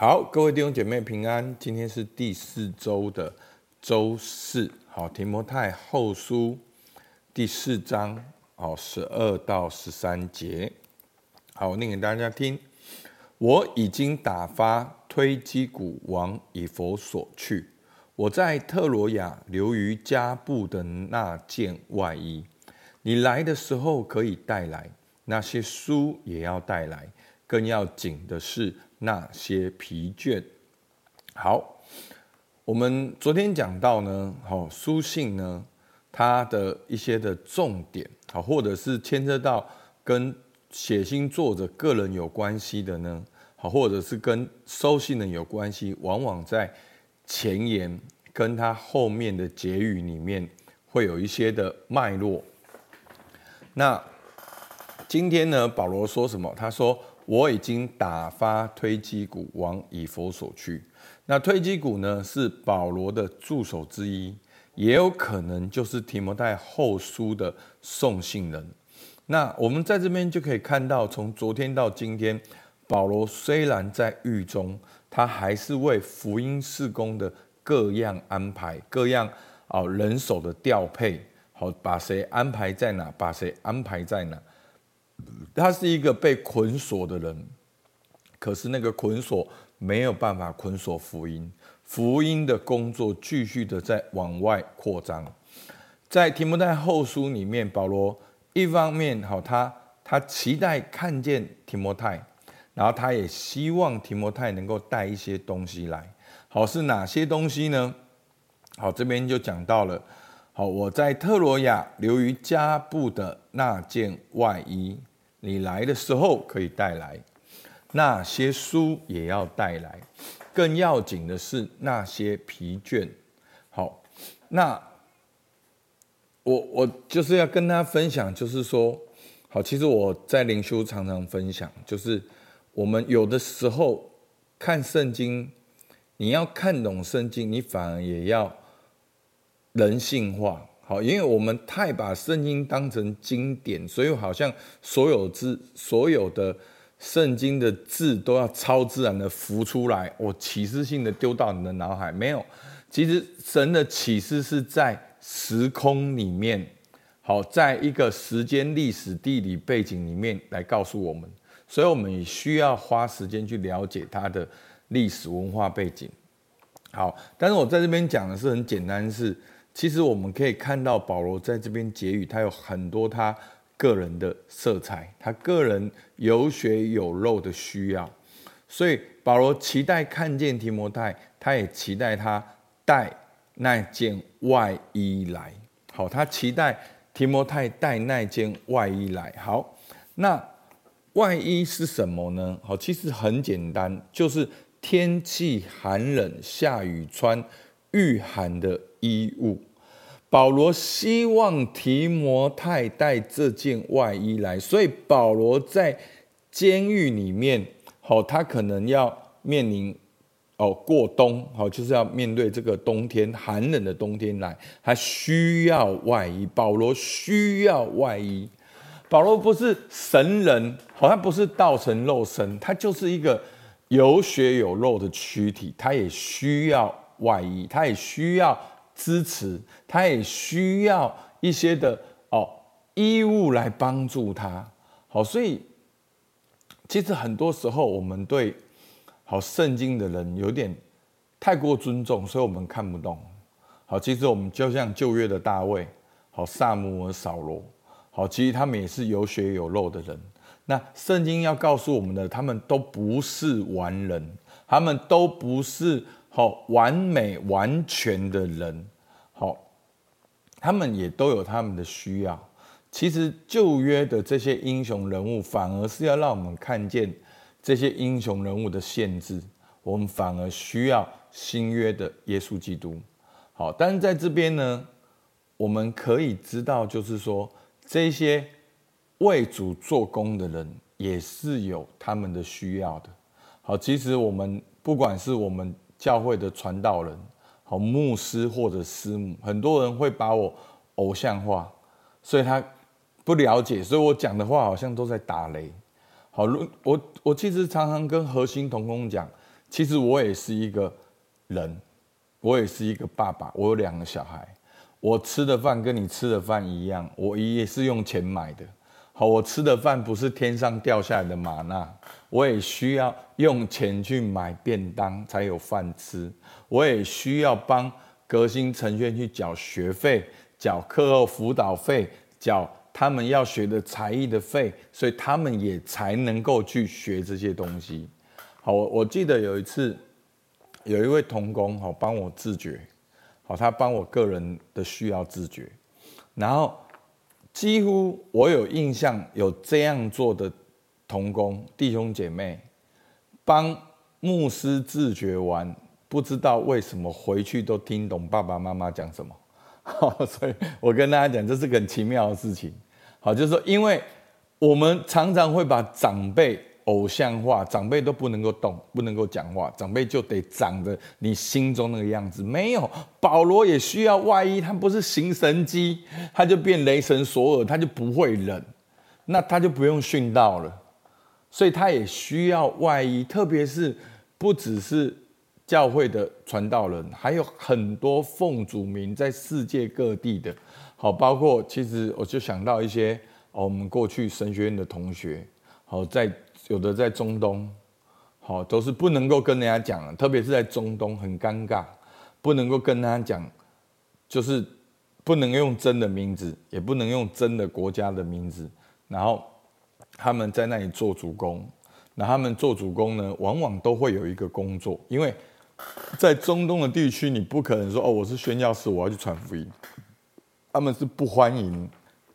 好，各位弟兄姐妹平安。今天是第四周的周四。好，提摩太后书第四章，好，十二到十三节。好，我念给大家听。我已经打发推基古往以弗所去。我在特罗亚留于加布的那件外衣，你来的时候可以带来；那些书也要带来。更要紧的是。那些疲倦，好，我们昨天讲到呢，好书信呢，它的一些的重点，好，或者是牵涉到跟写信作者个人有关系的呢，好，或者是跟收信人有关系，往往在前言跟他后面的结语里面会有一些的脉络。那今天呢，保罗说什么？他说。我已经打发推基古往以弗所去。那推基古呢，是保罗的助手之一，也有可能就是提摩太后书的送信人。那我们在这边就可以看到，从昨天到今天，保罗虽然在狱中，他还是为福音事工的各样安排、各样啊人手的调配，好，把谁安排在哪，把谁安排在哪。他是一个被捆锁的人，可是那个捆锁没有办法捆锁福音，福音的工作继续的在往外扩张。在提摩太后书里面，保罗一方面好，他他期待看见提摩太，然后他也希望提摩太能够带一些东西来。好，是哪些东西呢？好，这边就讲到了。好，我在特罗亚留于加布的那件外衣。你来的时候可以带来，那些书也要带来，更要紧的是那些疲倦。好，那我我就是要跟他分享，就是说，好，其实我在灵修常常分享，就是我们有的时候看圣经，你要看懂圣经，你反而也要人性化。好，因为我们太把圣经当成经典，所以好像所有字、所有的圣经的字都要超自然的浮出来，我启示性的丢到你的脑海。没有，其实神的启示是在时空里面，好，在一个时间、历史、地理背景里面来告诉我们，所以我们也需要花时间去了解它的历史文化背景。好，但是我在这边讲的是很简单是。其实我们可以看到保罗在这边结语，他有很多他个人的色彩，他个人有血有肉的需要，所以保罗期待看见提摩太，他也期待他带那件外衣来。好，他期待提摩太带那件外衣来。好，那外衣是什么呢？好，其实很简单，就是天气寒冷、下雨穿御寒的衣物，保罗希望提摩太带这件外衣来，所以保罗在监狱里面，好，他可能要面临哦过冬，好，就是要面对这个冬天寒冷的冬天来，他需要外衣。保罗需要外衣。保罗不是神人，好像不是道成肉身，他就是一个有血有肉的躯体，他也需要外衣，他也需要。支持，他也需要一些的哦衣物来帮助他。好，所以其实很多时候我们对好圣经的人有点太过尊重，所以我们看不懂。好，其实我们就像旧约的大卫，好撒母耳、扫罗，好，其实他们也是有血有肉的人。那圣经要告诉我们的，他们都不是完人，他们都不是。好，完美完全的人，好，他们也都有他们的需要。其实旧约的这些英雄人物，反而是要让我们看见这些英雄人物的限制。我们反而需要新约的耶稣基督。好，但是在这边呢，我们可以知道，就是说，这些为主做工的人，也是有他们的需要的。好，其实我们不管是我们。教会的传道人，好牧师或者师母，很多人会把我偶像化，所以他不了解，所以我讲的话好像都在打雷。好，如我我其实常常跟核心同工讲，其实我也是一个人，我也是一个爸爸，我有两个小孩，我吃的饭跟你吃的饭一样，我也是用钱买的。好，我吃的饭不是天上掉下来的玛纳，我也需要用钱去买便当才有饭吃，我也需要帮革新成员去缴学费、缴课后辅导费、缴。他们要学的才艺的费，所以他们也才能够去学这些东西。好，我我记得有一次，有一位童工好帮我自觉，好，他帮我个人的需要自觉，然后几乎我有印象有这样做的童工弟兄姐妹，帮牧师自觉完，不知道为什么回去都听懂爸爸妈妈讲什么。好，所以我跟大家讲，这是个很奇妙的事情。好，就是说，因为我们常常会把长辈偶像化，长辈都不能够动，不能够讲话，长辈就得长得你心中那个样子。没有，保罗也需要外衣，他不是行神迹，他就变雷神索尔，他就不会冷，那他就不用殉道了。所以他也需要外衣，特别是不只是。教会的传道人还有很多奉主名在世界各地的，好，包括其实我就想到一些哦我们过去神学院的同学，好，在有的在中东，好，都是不能够跟人家讲，特别是在中东很尴尬，不能够跟人家讲，就是不能用真的名字，也不能用真的国家的名字，然后他们在那里做主工，那他们做主工呢，往往都会有一个工作，因为。在中东的地区，你不可能说哦，我是宣教士，我要去传福音。他们是不欢迎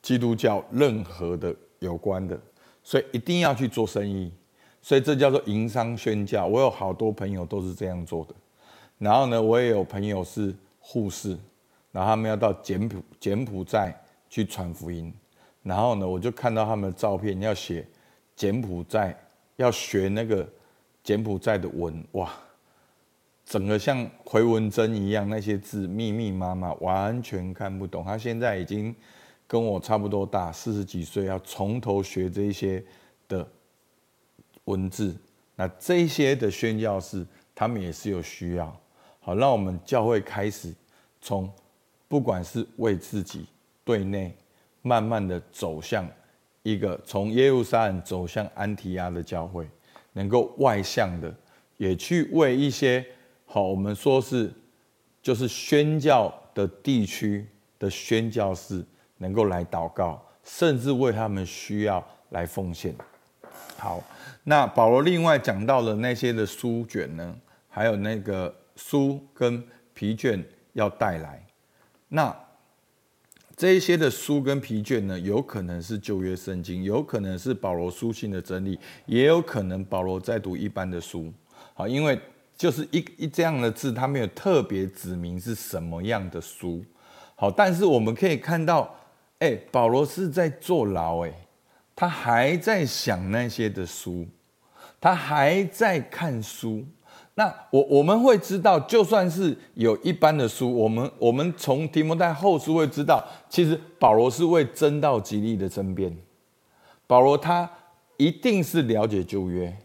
基督教任何的有关的，所以一定要去做生意。所以这叫做营商宣教。我有好多朋友都是这样做的。然后呢，我也有朋友是护士，然后他们要到柬埔柬埔寨去传福音。然后呢，我就看到他们的照片，要写柬埔寨，要学那个柬埔寨的文，哇！整个像回文针一样，那些字密密麻麻，完全看不懂。他现在已经跟我差不多大，四十几岁，要从头学这些的文字。那这些的宣教士，他们也是有需要。好，让我们教会开始从不管是为自己对内，慢慢的走向一个从耶路撒冷走向安提亚的教会，能够外向的也去为一些。好，我们说是，就是宣教的地区的宣教士能够来祷告，甚至为他们需要来奉献。好，那保罗另外讲到了那些的书卷呢，还有那个书跟皮卷要带来。那这一些的书跟皮卷呢，有可能是旧约圣经，有可能是保罗书信的真理，也有可能保罗在读一般的书。好，因为。就是一一这样的字，他没有特别指明是什么样的书。好，但是我们可以看到，哎，保罗是在坐牢，哎，他还在想那些的书，他还在看书。那我我们会知道，就算是有一般的书，我们我们从提摩太后书会知道，其实保罗是为真道吉利的争辩。保罗他一定是了解旧约。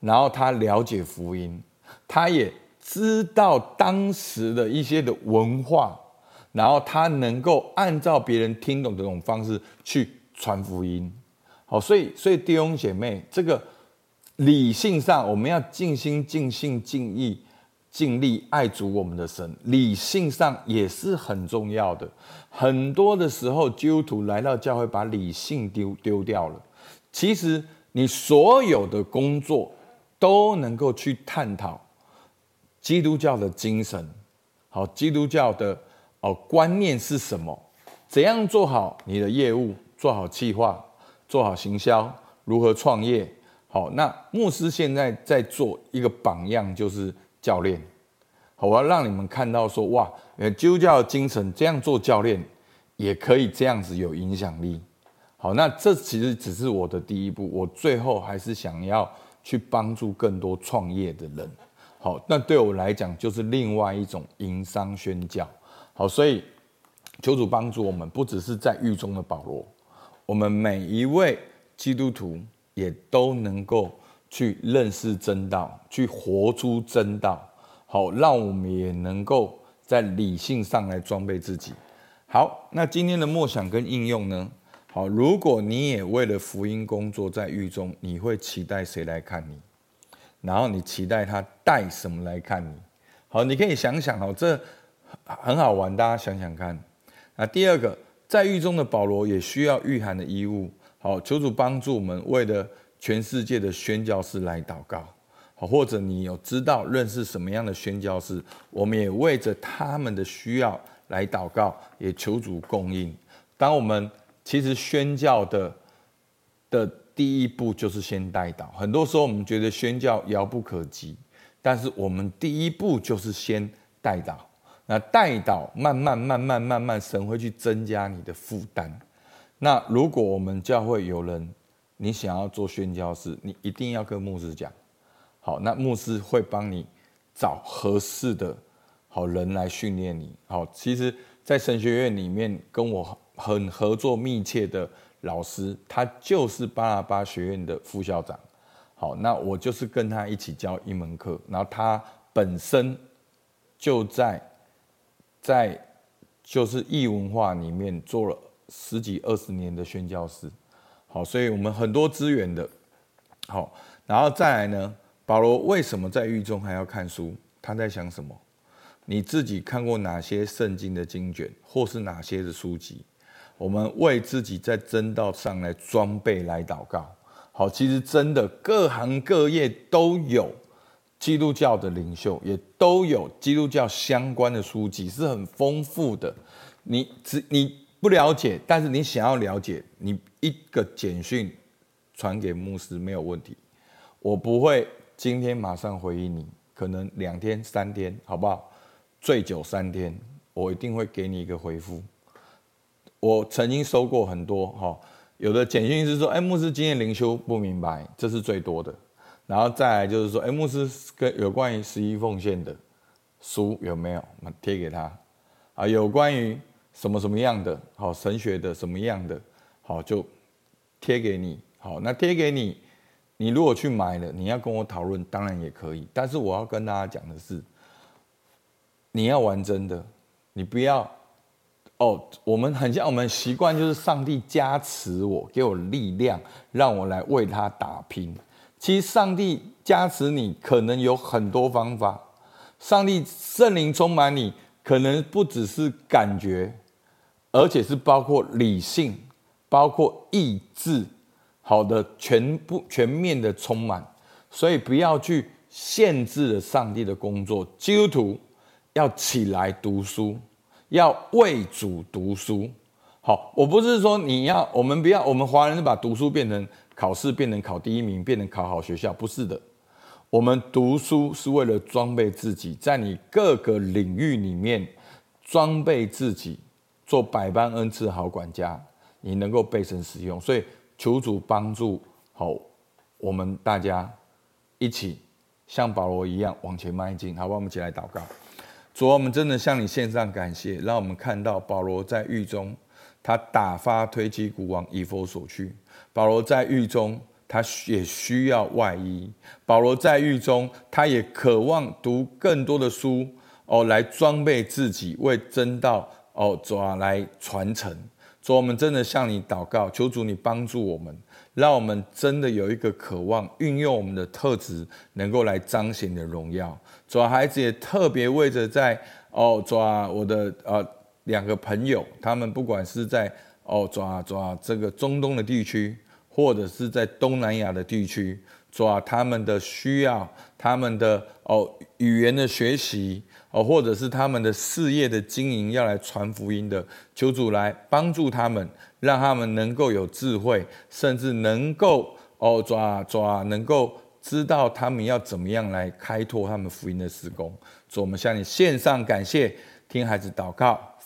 然后他了解福音，他也知道当时的一些的文化，然后他能够按照别人听懂的这种方式去传福音。好，所以所以弟兄姐妹，这个理性上我们要尽心尽性尽意尽力爱主我们的神，理性上也是很重要的。很多的时候，基督徒来到教会，把理性丢丢掉了。其实你所有的工作。都能够去探讨基督教的精神，好，基督教的哦观念是什么？怎样做好你的业务？做好计划，做好行销，如何创业？好，那牧师现在在做一个榜样，就是教练。好，我要让你们看到说，哇，基督教的精神这样做教练也可以这样子有影响力。好，那这其实只是我的第一步，我最后还是想要。去帮助更多创业的人，好，那对我来讲就是另外一种营商宣教，好，所以求主帮助我们，不只是在狱中的保罗，我们每一位基督徒也都能够去认识真道，去活出真道。好，让我们也能够在理性上来装备自己。好，那今天的默想跟应用呢？好，如果你也为了福音工作在狱中，你会期待谁来看你？然后你期待他带什么来看你？好，你可以想想哦，这很好玩，大家想想看。那第二个，在狱中的保罗也需要御寒的衣物。好，求主帮助我们，为了全世界的宣教士来祷告。好，或者你有知道认识什么样的宣教士，我们也为着他们的需要来祷告，也求主供应。当我们其实宣教的的第一步就是先带祷。很多时候我们觉得宣教遥不可及，但是我们第一步就是先带祷。那带到慢慢慢慢慢慢，神会去增加你的负担。那如果我们教会有人，你想要做宣教士，你一定要跟牧师讲。好，那牧师会帮你找合适的好人来训练你。好，其实，在神学院里面跟我很合作密切的老师，他就是巴拉巴学院的副校长。好，那我就是跟他一起教一门课，然后他本身就在在就是异文化里面做了十几二十年的宣教士。好，所以我们很多资源的。好，然后再来呢？保罗为什么在狱中还要看书？他在想什么？你自己看过哪些圣经的经卷，或是哪些的书籍？我们为自己在真道上来装备来祷告。好，其实真的各行各业都有基督教的领袖，也都有基督教相关的书籍，是很丰富的。你只你不了解，但是你想要了解，你一个简讯传给牧师没有问题，我不会。今天马上回应你，可能两天三天，好不好？最久三天，我一定会给你一个回复。我曾经收过很多哈，有的简讯是说，哎，牧师今天灵修不明白，这是最多的。然后再来就是说，哎，牧师跟有关于十一奉献的书有没有？我们贴给他啊，有关于什么什么样的，好神学的什么样的，好就贴给你。好，那贴给你。你如果去买了，你要跟我讨论，当然也可以。但是我要跟大家讲的是，你要玩真的，你不要哦。我们很像我们习惯，就是上帝加持我，给我力量，让我来为他打拼。其实上帝加持你，可能有很多方法。上帝圣灵充满你，可能不只是感觉，而且是包括理性，包括意志。好的，全部全面的充满，所以不要去限制了上帝的工作。基督徒要起来读书，要为主读书。好，我不是说你要，我们不要，我们华人把读书变成考试，便能考第一名，便能考好学校，不是的。我们读书是为了装备自己，在你各个领域里面装备自己，做百般恩赐好管家，你能够被神使用，所以。求主帮助，好，我们大家一起像保罗一样往前迈进，好吧？我们一起来祷告。主，我们真的向你献上感谢，让我们看到保罗在狱中，他打发推基古往以弗所去。保罗在狱中，他也需要外衣。保罗在狱中，他也渴望读更多的书哦，来装备自己，为真道哦，主啊，来传承。主，我们真的向你祷告，求主你帮助我们，让我们真的有一个渴望，运用我们的特质，能够来彰显你的荣耀。主啊，孩子也特别为着在哦，主啊，我的呃两个朋友，他们不管是在哦，抓抓，这个中东的地区，或者是在东南亚的地区，抓，他们的需要，他们的哦语言的学习。哦，或者是他们的事业的经营要来传福音的，求主来帮助他们，让他们能够有智慧，甚至能够哦抓抓，能够知道他们要怎么样来开拓他们福音的施工。主，我们向你献上感谢，听孩子祷告，